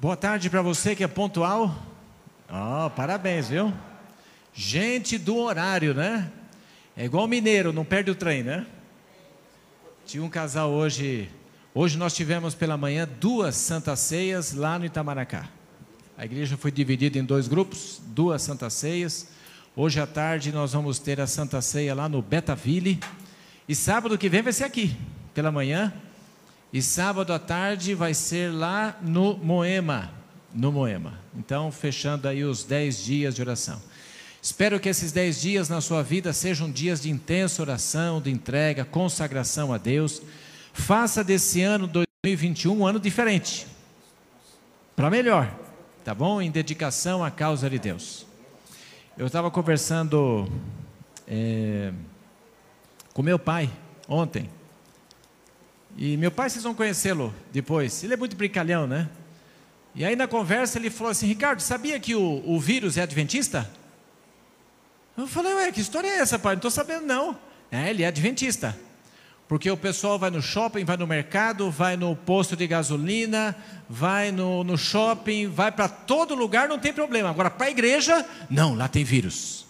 Boa tarde para você que é pontual. Oh, parabéns, viu? Gente do horário, né? É igual mineiro, não perde o trem, né? Tinha um casal hoje. Hoje nós tivemos pela manhã duas santas ceias lá no Itamaracá. A igreja foi dividida em dois grupos, duas santas ceias. Hoje à tarde nós vamos ter a Santa Ceia lá no Betaville. E sábado que vem vai ser aqui, pela manhã. E sábado à tarde vai ser lá no Moema. No Moema. Então, fechando aí os 10 dias de oração. Espero que esses 10 dias na sua vida sejam dias de intensa oração, de entrega, consagração a Deus. Faça desse ano 2021 um ano diferente. Para melhor, tá bom? Em dedicação à causa de Deus. Eu estava conversando é, com meu pai ontem. E meu pai, vocês vão conhecê-lo depois. Ele é muito brincalhão, né? E aí na conversa ele falou assim: Ricardo, sabia que o, o vírus é adventista? Eu falei: Ué, que história é essa, pai? Não estou sabendo, não. É, ele é adventista. Porque o pessoal vai no shopping, vai no mercado, vai no posto de gasolina, vai no, no shopping, vai para todo lugar, não tem problema. Agora, para a igreja, não, lá tem vírus.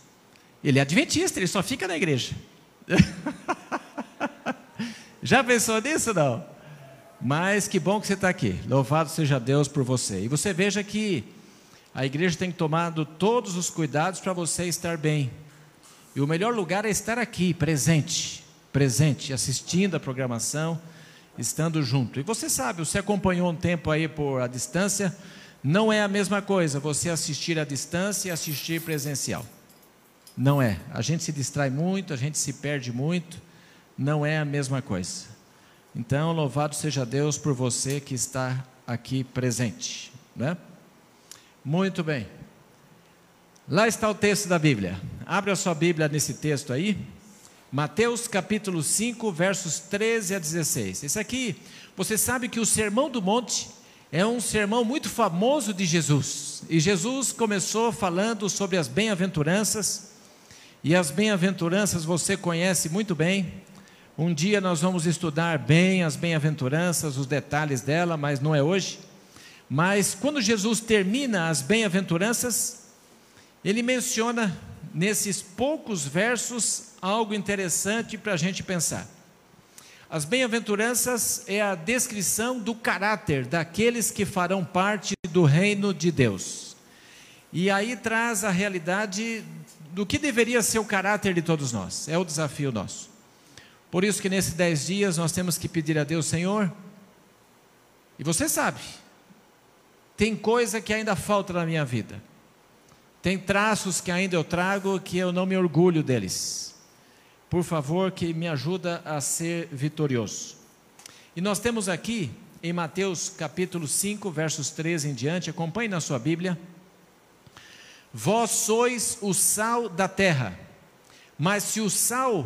Ele é adventista, ele só fica na igreja. Já pensou nisso, não? Mas que bom que você está aqui. Louvado seja Deus por você. E você veja que a igreja tem tomado todos os cuidados para você estar bem. E o melhor lugar é estar aqui, presente presente, assistindo a programação, estando junto. E você sabe, você acompanhou um tempo aí por a distância, não é a mesma coisa você assistir à distância e assistir presencial. Não é. A gente se distrai muito, a gente se perde muito, não é a mesma coisa. Então, louvado seja Deus por você que está aqui presente, né? Muito bem. Lá está o texto da Bíblia. Abre a sua Bíblia nesse texto aí. Mateus capítulo 5, versos 13 a 16. Esse aqui, você sabe que o Sermão do Monte é um sermão muito famoso de Jesus. E Jesus começou falando sobre as bem-aventuranças. E as bem-aventuranças você conhece muito bem. Um dia nós vamos estudar bem as bem-aventuranças, os detalhes dela, mas não é hoje. Mas quando Jesus termina as bem-aventuranças, ele menciona nesses poucos versos algo interessante para a gente pensar. As bem-aventuranças é a descrição do caráter daqueles que farão parte do reino de Deus. E aí traz a realidade do que deveria ser o caráter de todos nós. É o desafio nosso. Por isso que nesses dez dias nós temos que pedir a Deus, Senhor, e você sabe, tem coisa que ainda falta na minha vida. Tem traços que ainda eu trago que eu não me orgulho deles. Por favor, que me ajuda a ser vitorioso. E nós temos aqui em Mateus capítulo 5, versos 13 em diante, acompanhe na sua Bíblia. Vós sois o sal da terra, mas se o sal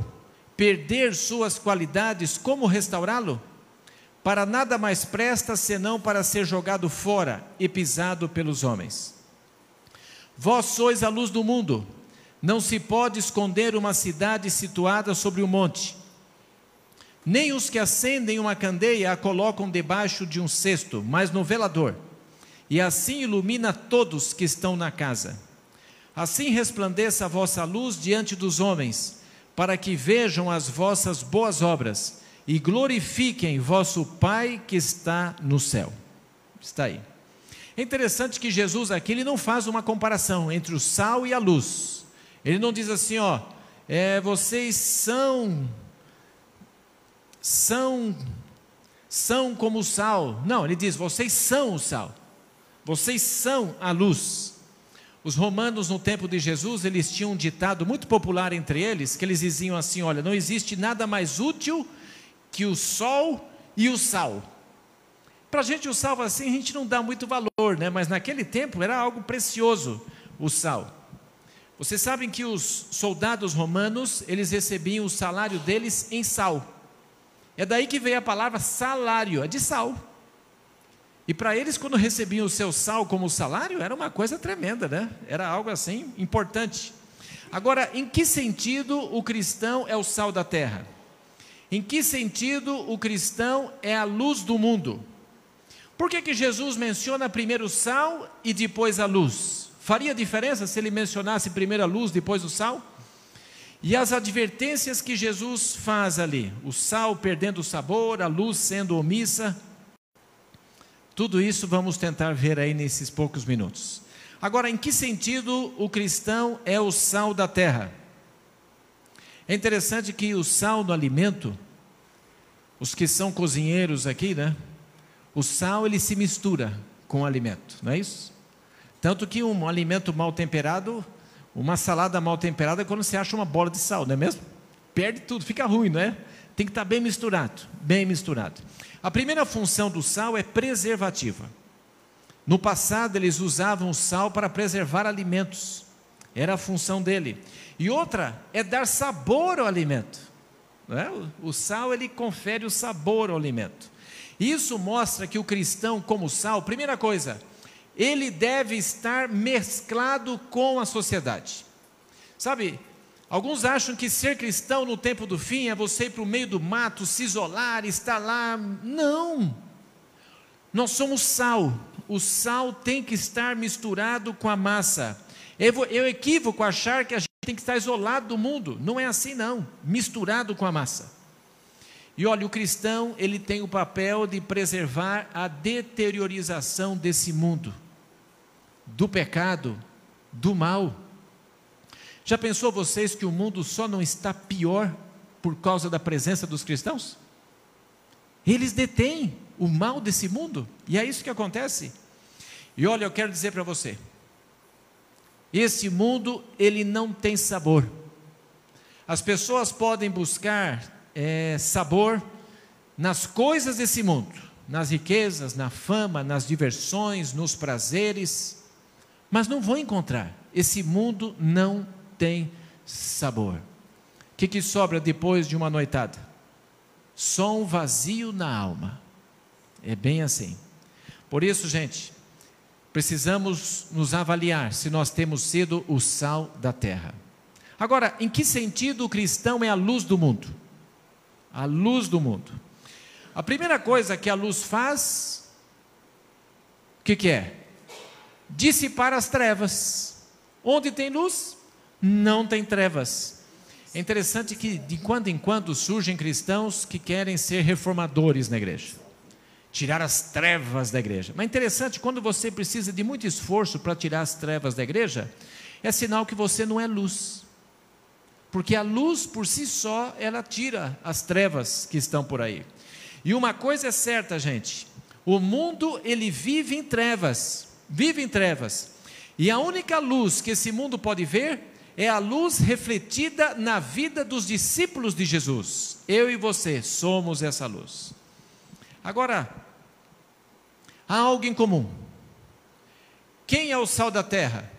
perder suas qualidades, como restaurá-lo? Para nada mais presta senão para ser jogado fora e pisado pelos homens. Vós sois a luz do mundo. Não se pode esconder uma cidade situada sobre um monte. Nem os que acendem uma candeia a colocam debaixo de um cesto, mas no velador, e assim ilumina todos que estão na casa. Assim resplandeça a vossa luz diante dos homens, para que vejam as vossas boas obras e glorifiquem vosso Pai que está no céu. Está aí. É interessante que Jesus aqui ele não faz uma comparação entre o sal e a luz. Ele não diz assim, ó, é, vocês são são são como o sal. Não, ele diz, vocês são o sal. Vocês são a luz. Os romanos no tempo de Jesus, eles tinham um ditado muito popular entre eles, que eles diziam assim, olha, não existe nada mais útil que o sol e o sal. Para a gente o sal assim, a gente não dá muito valor, né? mas naquele tempo era algo precioso o sal. Vocês sabem que os soldados romanos, eles recebiam o salário deles em sal. É daí que veio a palavra salário, é de sal. E para eles, quando recebiam o seu sal como salário, era uma coisa tremenda, né? Era algo assim importante. Agora, em que sentido o cristão é o sal da terra? Em que sentido o cristão é a luz do mundo? Por que, que Jesus menciona primeiro o sal e depois a luz? Faria diferença se ele mencionasse primeiro a luz, depois o sal? E as advertências que Jesus faz ali, o sal perdendo o sabor, a luz sendo omissa, tudo isso vamos tentar ver aí nesses poucos minutos. Agora, em que sentido o cristão é o sal da terra? É interessante que o sal no alimento, os que são cozinheiros aqui, né? O sal ele se mistura com o alimento, não é isso? Tanto que um alimento mal temperado, uma salada mal temperada é quando você acha uma bola de sal, não é mesmo? Perde tudo, fica ruim, não é? Tem que estar bem misturado, bem misturado. A primeira função do sal é preservativa. No passado, eles usavam o sal para preservar alimentos, era a função dele. E outra é dar sabor ao alimento. É? O, o sal ele confere o sabor ao alimento. Isso mostra que o cristão, como sal, primeira coisa, ele deve estar mesclado com a sociedade. Sabe, Alguns acham que ser cristão no tempo do fim é você ir para o meio do mato, se isolar, estar lá. Não! Nós somos sal. O sal tem que estar misturado com a massa. É equívoco achar que a gente tem que estar isolado do mundo. Não é assim, não. Misturado com a massa. E olha, o cristão, ele tem o papel de preservar a deteriorização desse mundo, do pecado, do mal. Já pensou vocês que o mundo só não está pior por causa da presença dos cristãos? Eles detêm o mal desse mundo, e é isso que acontece. E olha, eu quero dizer para você, esse mundo ele não tem sabor. As pessoas podem buscar é, sabor nas coisas desse mundo, nas riquezas, na fama, nas diversões, nos prazeres, mas não vão encontrar. Esse mundo não tem sabor. O que, que sobra depois de uma noitada? Só um vazio na alma. É bem assim. Por isso, gente, precisamos nos avaliar se nós temos sido o sal da terra. Agora, em que sentido o cristão é a luz do mundo? A luz do mundo. A primeira coisa que a luz faz, o que, que é? Dissipar as trevas. Onde tem luz, não tem trevas. É interessante que de quando em quando surgem cristãos que querem ser reformadores na igreja, tirar as trevas da igreja. Mas é interessante, quando você precisa de muito esforço para tirar as trevas da igreja, é sinal que você não é luz. Porque a luz por si só, ela tira as trevas que estão por aí. E uma coisa é certa, gente, o mundo ele vive em trevas, vive em trevas. E a única luz que esse mundo pode ver é a luz refletida na vida dos discípulos de Jesus. Eu e você somos essa luz. Agora, há algo em comum. Quem é o sal da terra?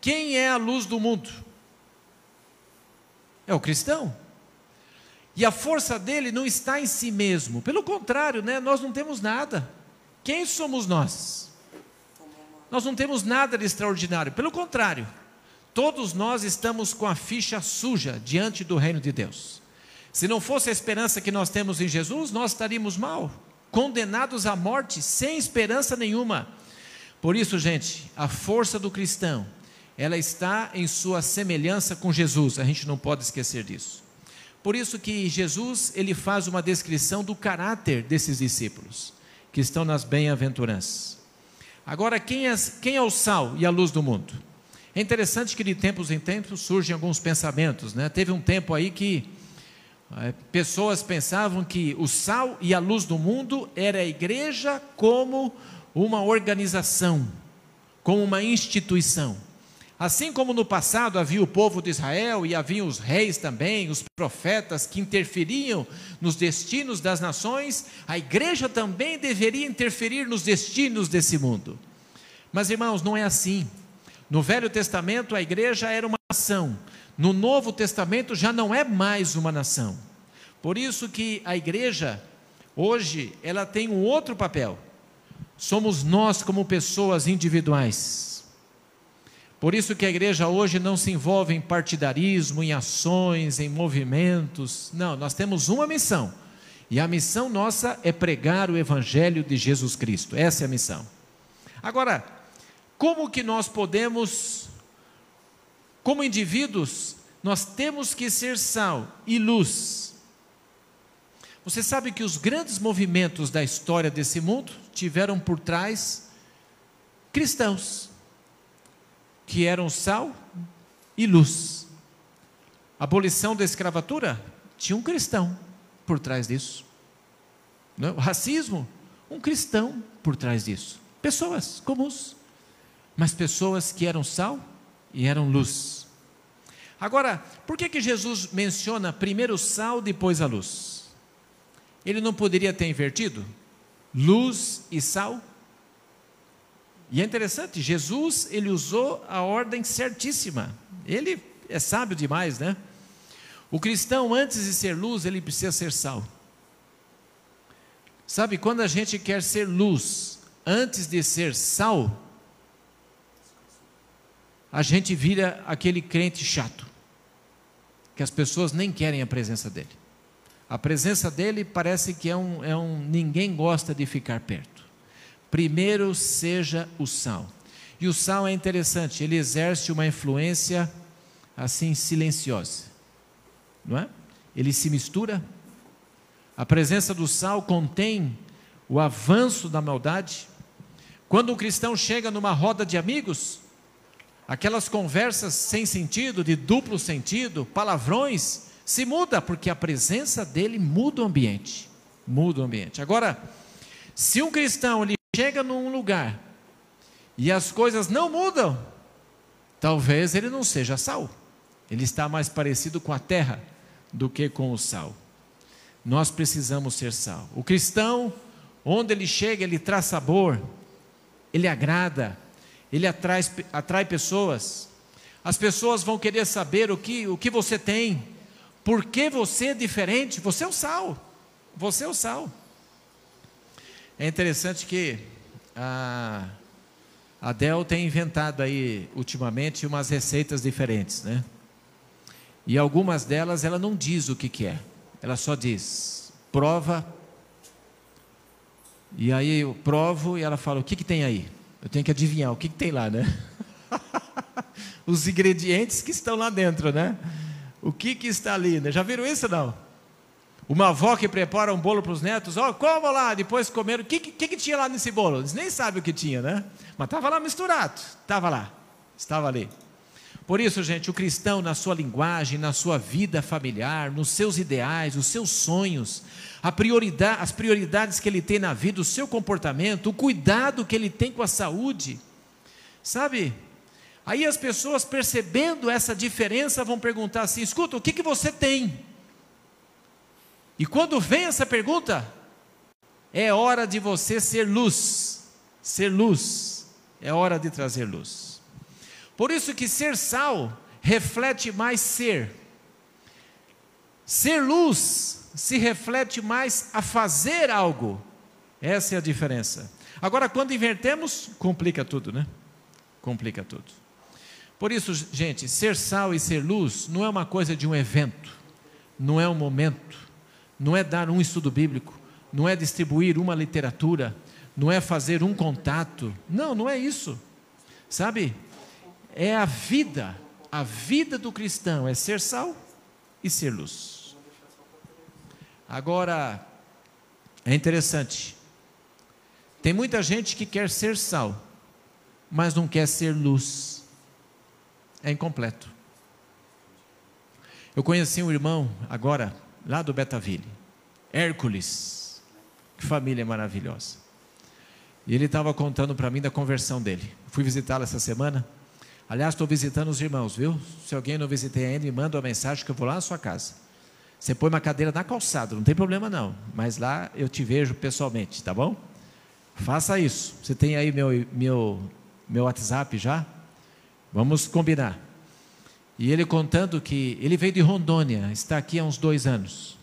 Quem é a luz do mundo? É o cristão. E a força dele não está em si mesmo. Pelo contrário, né, nós não temos nada. Quem somos nós? Nós não temos nada de extraordinário. Pelo contrário, Todos nós estamos com a ficha suja diante do reino de Deus. Se não fosse a esperança que nós temos em Jesus, nós estaríamos mal, condenados à morte, sem esperança nenhuma. Por isso, gente, a força do cristão, ela está em sua semelhança com Jesus, a gente não pode esquecer disso. Por isso que Jesus, ele faz uma descrição do caráter desses discípulos, que estão nas bem-aventuranças. Agora, quem é, quem é o sal e a luz do mundo? É interessante que de tempos em tempos surgem alguns pensamentos, né? Teve um tempo aí que é, pessoas pensavam que o sal e a luz do mundo era a igreja como uma organização, como uma instituição. Assim como no passado havia o povo de Israel e havia os reis também, os profetas que interferiam nos destinos das nações, a igreja também deveria interferir nos destinos desse mundo. Mas irmãos, não é assim. No Velho Testamento, a igreja era uma nação. No Novo Testamento, já não é mais uma nação. Por isso que a igreja, hoje, ela tem um outro papel. Somos nós como pessoas individuais. Por isso que a igreja hoje não se envolve em partidarismo, em ações, em movimentos. Não, nós temos uma missão. E a missão nossa é pregar o evangelho de Jesus Cristo. Essa é a missão. Agora, como que nós podemos como indivíduos, nós temos que ser sal e luz. Você sabe que os grandes movimentos da história desse mundo tiveram por trás cristãos que eram sal e luz. Abolição da escravatura tinha um cristão por trás disso. É? O racismo, um cristão por trás disso. Pessoas comuns, mas pessoas que eram sal e eram luz. Agora, por que, que Jesus menciona primeiro o sal, depois a luz? Ele não poderia ter invertido? Luz e sal? E é interessante, Jesus, ele usou a ordem certíssima. Ele é sábio demais, né? O cristão, antes de ser luz, ele precisa ser sal. Sabe, quando a gente quer ser luz, antes de ser sal, a gente vira aquele crente chato, que as pessoas nem querem a presença dele. A presença dele parece que é um, é um ninguém gosta de ficar perto. Primeiro seja o sal. E o sal é interessante, ele exerce uma influência assim silenciosa, não é? Ele se mistura. A presença do sal contém o avanço da maldade. Quando um cristão chega numa roda de amigos, aquelas conversas sem sentido, de duplo sentido, palavrões, se muda, porque a presença dele muda o ambiente. Muda o ambiente. Agora, se um cristão ele chega num lugar e as coisas não mudam, talvez ele não seja sal. Ele está mais parecido com a terra do que com o sal. Nós precisamos ser sal. O cristão, onde ele chega, ele traz sabor, ele agrada, ele atrai, atrai pessoas. As pessoas vão querer saber o que, o que você tem, por que você é diferente. Você é o sal, você é o sal. É interessante que a Adel tem inventado aí ultimamente umas receitas diferentes, né? E algumas delas ela não diz o que, que é, ela só diz prova. E aí eu provo e ela fala: o que, que tem aí? Eu tenho que adivinhar o que, que tem lá, né? Os ingredientes que estão lá dentro, né? O que, que está ali, né? Já viram isso não? Uma avó que prepara um bolo para os netos, ó, oh, lá, depois comeram. O que, que, que tinha lá nesse bolo? Eles nem sabem o que tinha, né? Mas estava lá misturado, estava lá, estava ali. Por isso, gente, o cristão, na sua linguagem, na sua vida familiar, nos seus ideais, os seus sonhos, prioridade, as prioridades que ele tem na vida, o seu comportamento, o cuidado que ele tem com a saúde. Sabe? Aí as pessoas percebendo essa diferença vão perguntar assim: escuta, o que, que você tem? E quando vem essa pergunta, é hora de você ser luz, ser luz, é hora de trazer luz. Por isso que ser sal reflete mais ser. Ser luz se reflete mais a fazer algo. Essa é a diferença. Agora, quando invertemos, complica tudo, né? Complica tudo. Por isso, gente, ser sal e ser luz não é uma coisa de um evento, não é um momento, não é dar um estudo bíblico, não é distribuir uma literatura, não é fazer um contato. Não, não é isso. Sabe? É a vida. A vida do cristão é ser sal e ser luz. Agora, é interessante. Tem muita gente que quer ser sal, mas não quer ser luz. É incompleto. Eu conheci um irmão agora, lá do Betaville, Hércules. Que família maravilhosa. E ele estava contando para mim da conversão dele. Fui visitá-lo essa semana. Aliás, estou visitando os irmãos, viu? Se alguém não visitei ainda, me manda uma mensagem que eu vou lá na sua casa. Você põe uma cadeira na calçada, não tem problema não. Mas lá eu te vejo pessoalmente, tá bom? Faça isso. Você tem aí meu, meu, meu WhatsApp já? Vamos combinar. E ele contando que ele veio de Rondônia, está aqui há uns dois anos.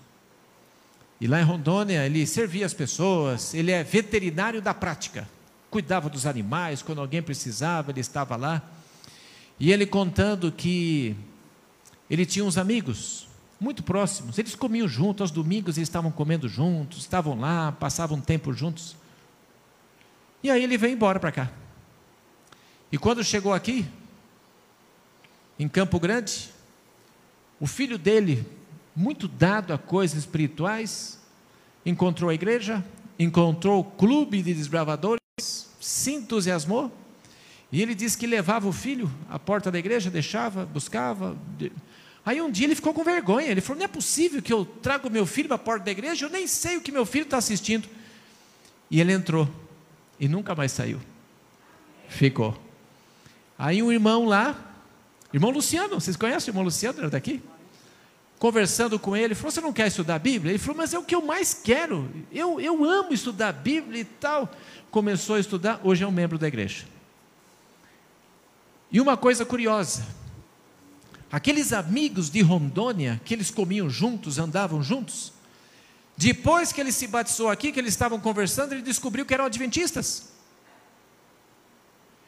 E lá em Rondônia ele servia as pessoas, ele é veterinário da prática. Cuidava dos animais, quando alguém precisava, ele estava lá. E ele contando que ele tinha uns amigos muito próximos. Eles comiam juntos, aos domingos eles estavam comendo juntos, estavam lá, passavam tempo juntos. E aí ele veio embora para cá. E quando chegou aqui, em Campo Grande, o filho dele, muito dado a coisas espirituais, encontrou a igreja, encontrou o clube de desbravadores, se entusiasmou, e ele disse que levava o filho à porta da igreja, deixava, buscava. Aí um dia ele ficou com vergonha. Ele falou: Não é possível que eu traga o meu filho para a porta da igreja, eu nem sei o que meu filho está assistindo. E ele entrou e nunca mais saiu. Ficou. Aí um irmão lá, irmão Luciano, vocês conhecem o irmão Luciano? Ele daqui? Conversando com ele, falou: Você não quer estudar a Bíblia? Ele falou: Mas é o que eu mais quero. Eu, eu amo estudar a Bíblia e tal. Começou a estudar, hoje é um membro da igreja. E uma coisa curiosa: aqueles amigos de Rondônia, que eles comiam juntos, andavam juntos, depois que ele se batizou aqui, que eles estavam conversando, ele descobriu que eram adventistas.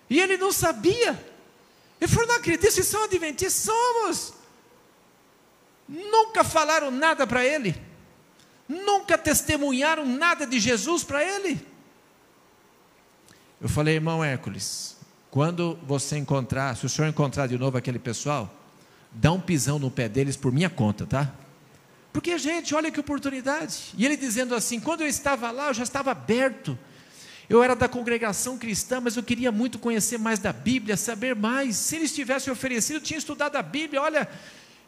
E ele não sabia. Ele falou: Não acredito, vocês são adventistas? Somos. Nunca falaram nada para ele. Nunca testemunharam nada de Jesus para ele. Eu falei, irmão Hércules, quando você encontrar, se o senhor encontrar de novo aquele pessoal, dá um pisão no pé deles por minha conta, tá? Porque, gente, olha que oportunidade. E ele dizendo assim: quando eu estava lá, eu já estava aberto. Eu era da congregação cristã, mas eu queria muito conhecer mais da Bíblia, saber mais. Se eles tivessem oferecido, eu tinha estudado a Bíblia. Olha,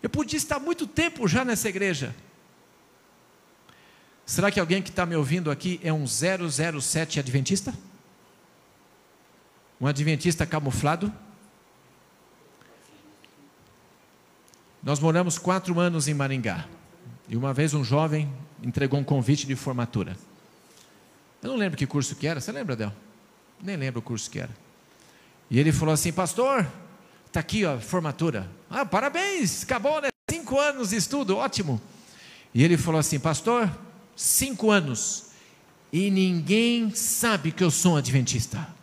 eu podia estar muito tempo já nessa igreja. Será que alguém que está me ouvindo aqui é um 007 adventista? Um adventista camuflado. Nós moramos quatro anos em Maringá. E uma vez um jovem entregou um convite de formatura. Eu não lembro que curso que era. Você lembra, Del? Nem lembro o curso que era. E ele falou assim, pastor, está aqui a formatura. Ah, parabéns, acabou, né? Cinco anos de estudo, ótimo. E ele falou assim, pastor, cinco anos. E ninguém sabe que eu sou um adventista.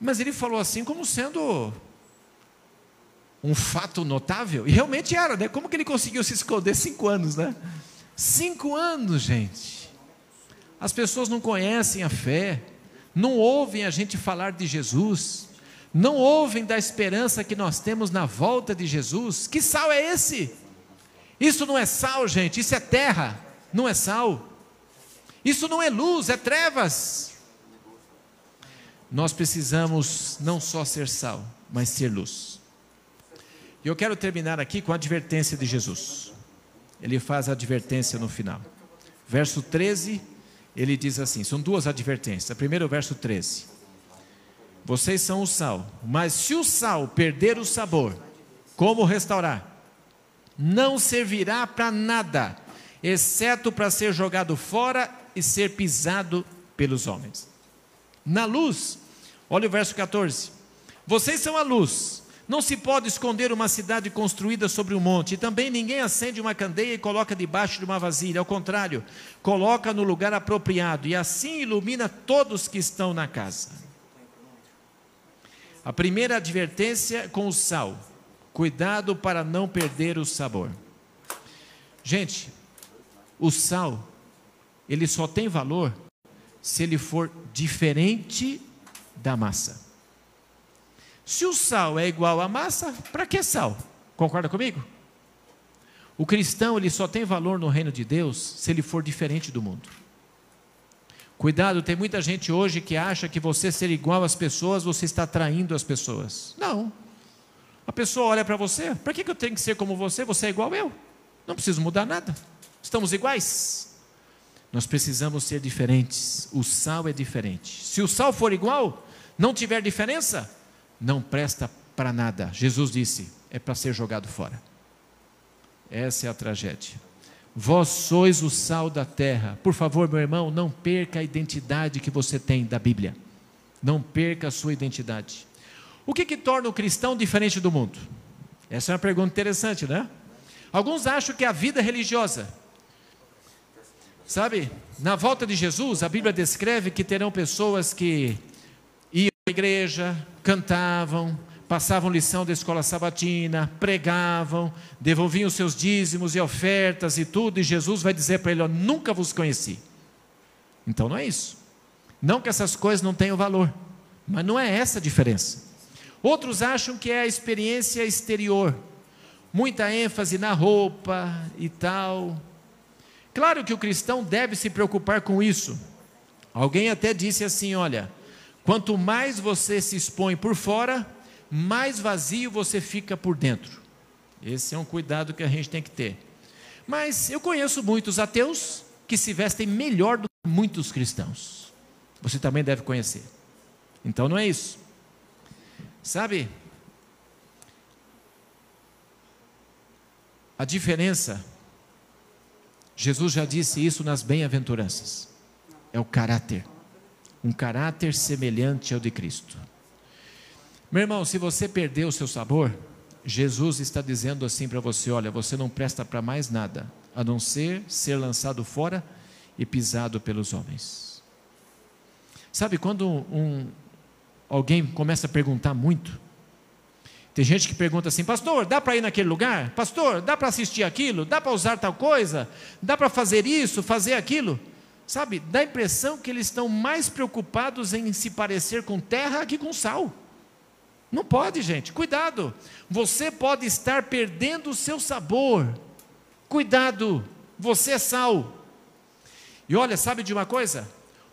Mas ele falou assim como sendo um fato notável, e realmente era, né? Como que ele conseguiu se esconder cinco anos, né? Cinco anos, gente. As pessoas não conhecem a fé, não ouvem a gente falar de Jesus, não ouvem da esperança que nós temos na volta de Jesus. Que sal é esse? Isso não é sal, gente, isso é terra, não é sal. Isso não é luz, é trevas nós precisamos não só ser sal, mas ser luz. E eu quero terminar aqui com a advertência de Jesus. Ele faz a advertência no final. Verso 13, ele diz assim: são duas advertências. A primeira, o verso 13. Vocês são o sal, mas se o sal perder o sabor, como restaurar? Não servirá para nada, exceto para ser jogado fora e ser pisado pelos homens. Na luz, Olha o verso 14. Vocês são a luz. Não se pode esconder uma cidade construída sobre um monte. E também ninguém acende uma candeia e coloca debaixo de uma vasilha. Ao contrário, coloca no lugar apropriado e assim ilumina todos que estão na casa. A primeira advertência com o sal: cuidado para não perder o sabor. Gente, o sal, ele só tem valor se ele for diferente da massa. Se o sal é igual à massa, para que sal? Concorda comigo? O cristão ele só tem valor no reino de Deus se ele for diferente do mundo. Cuidado, tem muita gente hoje que acha que você ser igual às pessoas, você está traindo as pessoas. Não. A pessoa olha para você, para que eu tenho que ser como você? Você é igual eu. Não preciso mudar nada. Estamos iguais. Nós precisamos ser diferentes. O sal é diferente. Se o sal for igual, não tiver diferença, não presta para nada. Jesus disse: é para ser jogado fora. Essa é a tragédia. Vós sois o sal da terra. Por favor, meu irmão, não perca a identidade que você tem da Bíblia. Não perca a sua identidade. O que, que torna o cristão diferente do mundo? Essa é uma pergunta interessante, né? Alguns acham que a vida religiosa. Sabe, na volta de Jesus, a Bíblia descreve que terão pessoas que igreja, cantavam, passavam lição da escola sabatina, pregavam, devolviam seus dízimos e ofertas e tudo, e Jesus vai dizer para ele: Nunca vos conheci. Então não é isso. Não que essas coisas não tenham valor, mas não é essa a diferença. Outros acham que é a experiência exterior, muita ênfase na roupa e tal. Claro que o cristão deve se preocupar com isso. Alguém até disse assim: olha, quanto mais você se expõe por fora, mais vazio você fica por dentro. Esse é um cuidado que a gente tem que ter. Mas eu conheço muitos ateus que se vestem melhor do que muitos cristãos. Você também deve conhecer. Então não é isso. Sabe? A diferença, Jesus já disse isso nas bem-aventuranças, é o caráter. Um caráter semelhante ao de Cristo. Meu irmão, se você perdeu o seu sabor, Jesus está dizendo assim para você: olha, você não presta para mais nada, a não ser ser lançado fora e pisado pelos homens. Sabe quando um, alguém começa a perguntar muito? Tem gente que pergunta assim: Pastor, dá para ir naquele lugar? Pastor, dá para assistir aquilo? Dá para usar tal coisa? Dá para fazer isso, fazer aquilo? Sabe, dá a impressão que eles estão mais preocupados em se parecer com terra que com sal. Não pode, gente. Cuidado. Você pode estar perdendo o seu sabor. Cuidado. Você é sal. E olha, sabe de uma coisa?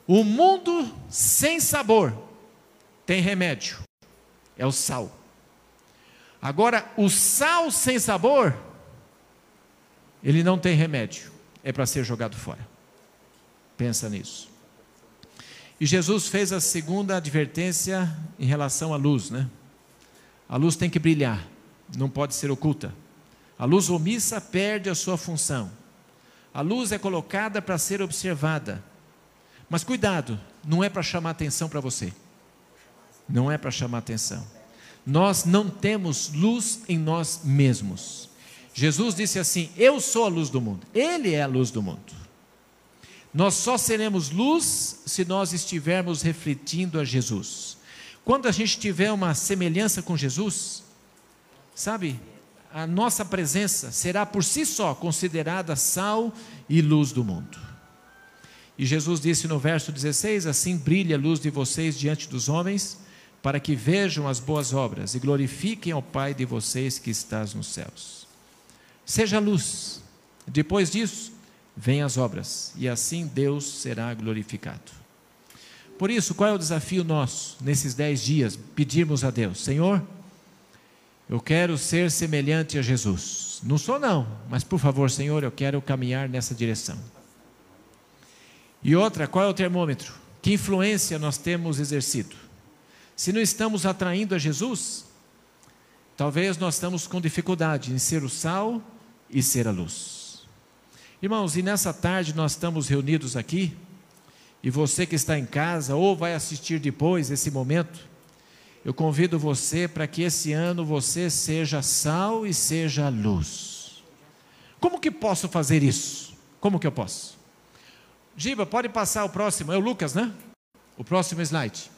O mundo sem sabor tem remédio. É o sal. Agora, o sal sem sabor, ele não tem remédio. É para ser jogado fora. Pensa nisso. E Jesus fez a segunda advertência em relação à luz, né? A luz tem que brilhar, não pode ser oculta. A luz omissa perde a sua função. A luz é colocada para ser observada. Mas cuidado, não é para chamar atenção para você. Não é para chamar atenção. Nós não temos luz em nós mesmos. Jesus disse assim: Eu sou a luz do mundo. Ele é a luz do mundo. Nós só seremos luz se nós estivermos refletindo a Jesus. Quando a gente tiver uma semelhança com Jesus, sabe, a nossa presença será por si só considerada sal e luz do mundo. E Jesus disse no verso 16: Assim brilha a luz de vocês diante dos homens, para que vejam as boas obras e glorifiquem ao Pai de vocês que estás nos céus. Seja luz. Depois disso, vêm as obras, e assim Deus será glorificado. Por isso, qual é o desafio nosso nesses dez dias? Pedirmos a Deus, Senhor, eu quero ser semelhante a Jesus. Não sou não, mas por favor, Senhor, eu quero caminhar nessa direção. E outra, qual é o termômetro? Que influência nós temos exercido? Se não estamos atraindo a Jesus, talvez nós estamos com dificuldade em ser o sal e ser a luz. Irmãos, e nessa tarde nós estamos reunidos aqui e você que está em casa ou vai assistir depois esse momento, eu convido você para que esse ano você seja sal e seja luz. Como que posso fazer isso? Como que eu posso? Giba, pode passar o próximo, é o Lucas, né? O próximo slide.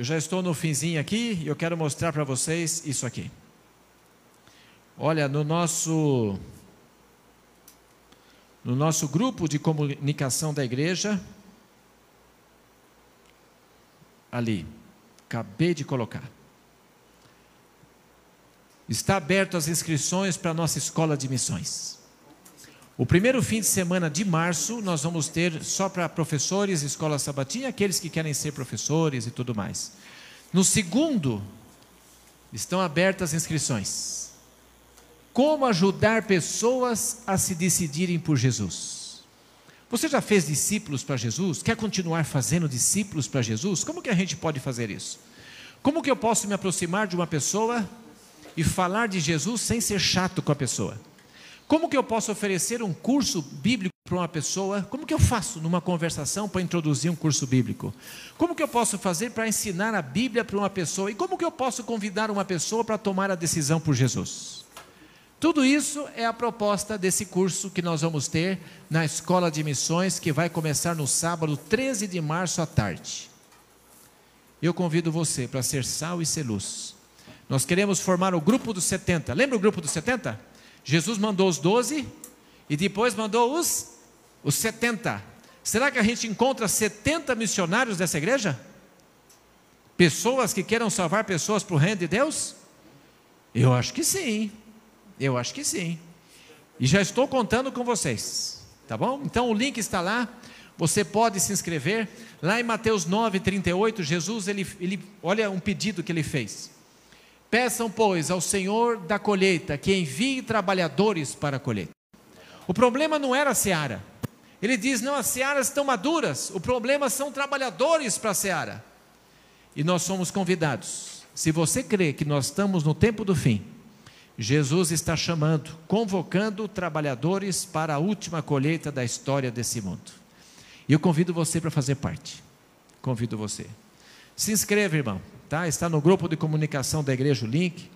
Eu já estou no finzinho aqui e eu quero mostrar para vocês isso aqui. Olha, no nosso no nosso grupo de comunicação da igreja, ali, acabei de colocar. Está aberto as inscrições para a nossa escola de missões. O primeiro fim de semana de março nós vamos ter só para professores, escola sabatina, aqueles que querem ser professores e tudo mais. No segundo, estão abertas as inscrições. Como ajudar pessoas a se decidirem por Jesus? Você já fez discípulos para Jesus? Quer continuar fazendo discípulos para Jesus? Como que a gente pode fazer isso? Como que eu posso me aproximar de uma pessoa e falar de Jesus sem ser chato com a pessoa? Como que eu posso oferecer um curso bíblico para uma pessoa? Como que eu faço numa conversação para introduzir um curso bíblico? Como que eu posso fazer para ensinar a Bíblia para uma pessoa? E como que eu posso convidar uma pessoa para tomar a decisão por Jesus? Tudo isso é a proposta desse curso que nós vamos ter na Escola de Missões, que vai começar no sábado 13 de março à tarde. Eu convido você para ser sal e ser luz. Nós queremos formar o grupo dos 70. Lembra o grupo dos 70? Jesus mandou os 12 e depois mandou os, os 70. Será que a gente encontra 70 missionários dessa igreja? Pessoas que queiram salvar pessoas para o reino de Deus? Eu acho que sim. Eu acho que sim. E já estou contando com vocês. Tá bom? Então o link está lá. Você pode se inscrever. Lá em Mateus 9, 38, Jesus, ele, ele, olha um pedido que ele fez. Peçam, pois, ao Senhor da colheita que envie trabalhadores para a colheita. O problema não era a seara. Ele diz: não, as searas estão maduras, o problema são trabalhadores para a seara. E nós somos convidados. Se você crê que nós estamos no tempo do fim, Jesus está chamando, convocando trabalhadores para a última colheita da história desse mundo. E eu convido você para fazer parte. Convido você. Se inscreva, irmão, tá? Está no grupo de comunicação da igreja o link.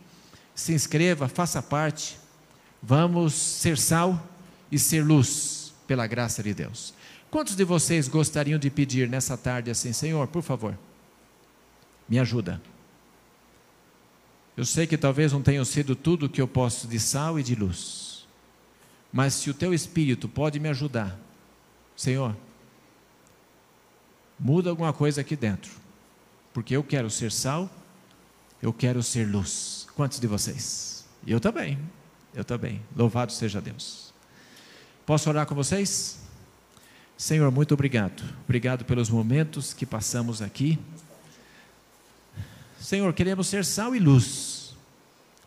Se inscreva, faça parte. Vamos ser sal e ser luz pela graça de Deus. Quantos de vocês gostariam de pedir nessa tarde assim, Senhor, por favor, me ajuda? Eu sei que talvez não tenha sido tudo que eu posso de sal e de luz, mas se o teu espírito pode me ajudar, Senhor, muda alguma coisa aqui dentro, porque eu quero ser sal, eu quero ser luz. Quantos de vocês? Eu também, eu também. Louvado seja Deus. Posso orar com vocês? Senhor, muito obrigado. Obrigado pelos momentos que passamos aqui. Senhor, queremos ser sal e luz.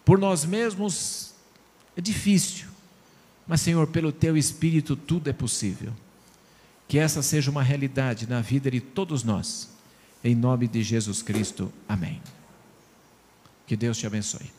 Por nós mesmos é difícil, mas, Senhor, pelo Teu Espírito tudo é possível. Que essa seja uma realidade na vida de todos nós. Em nome de Jesus Cristo. Amém. Que Deus te abençoe.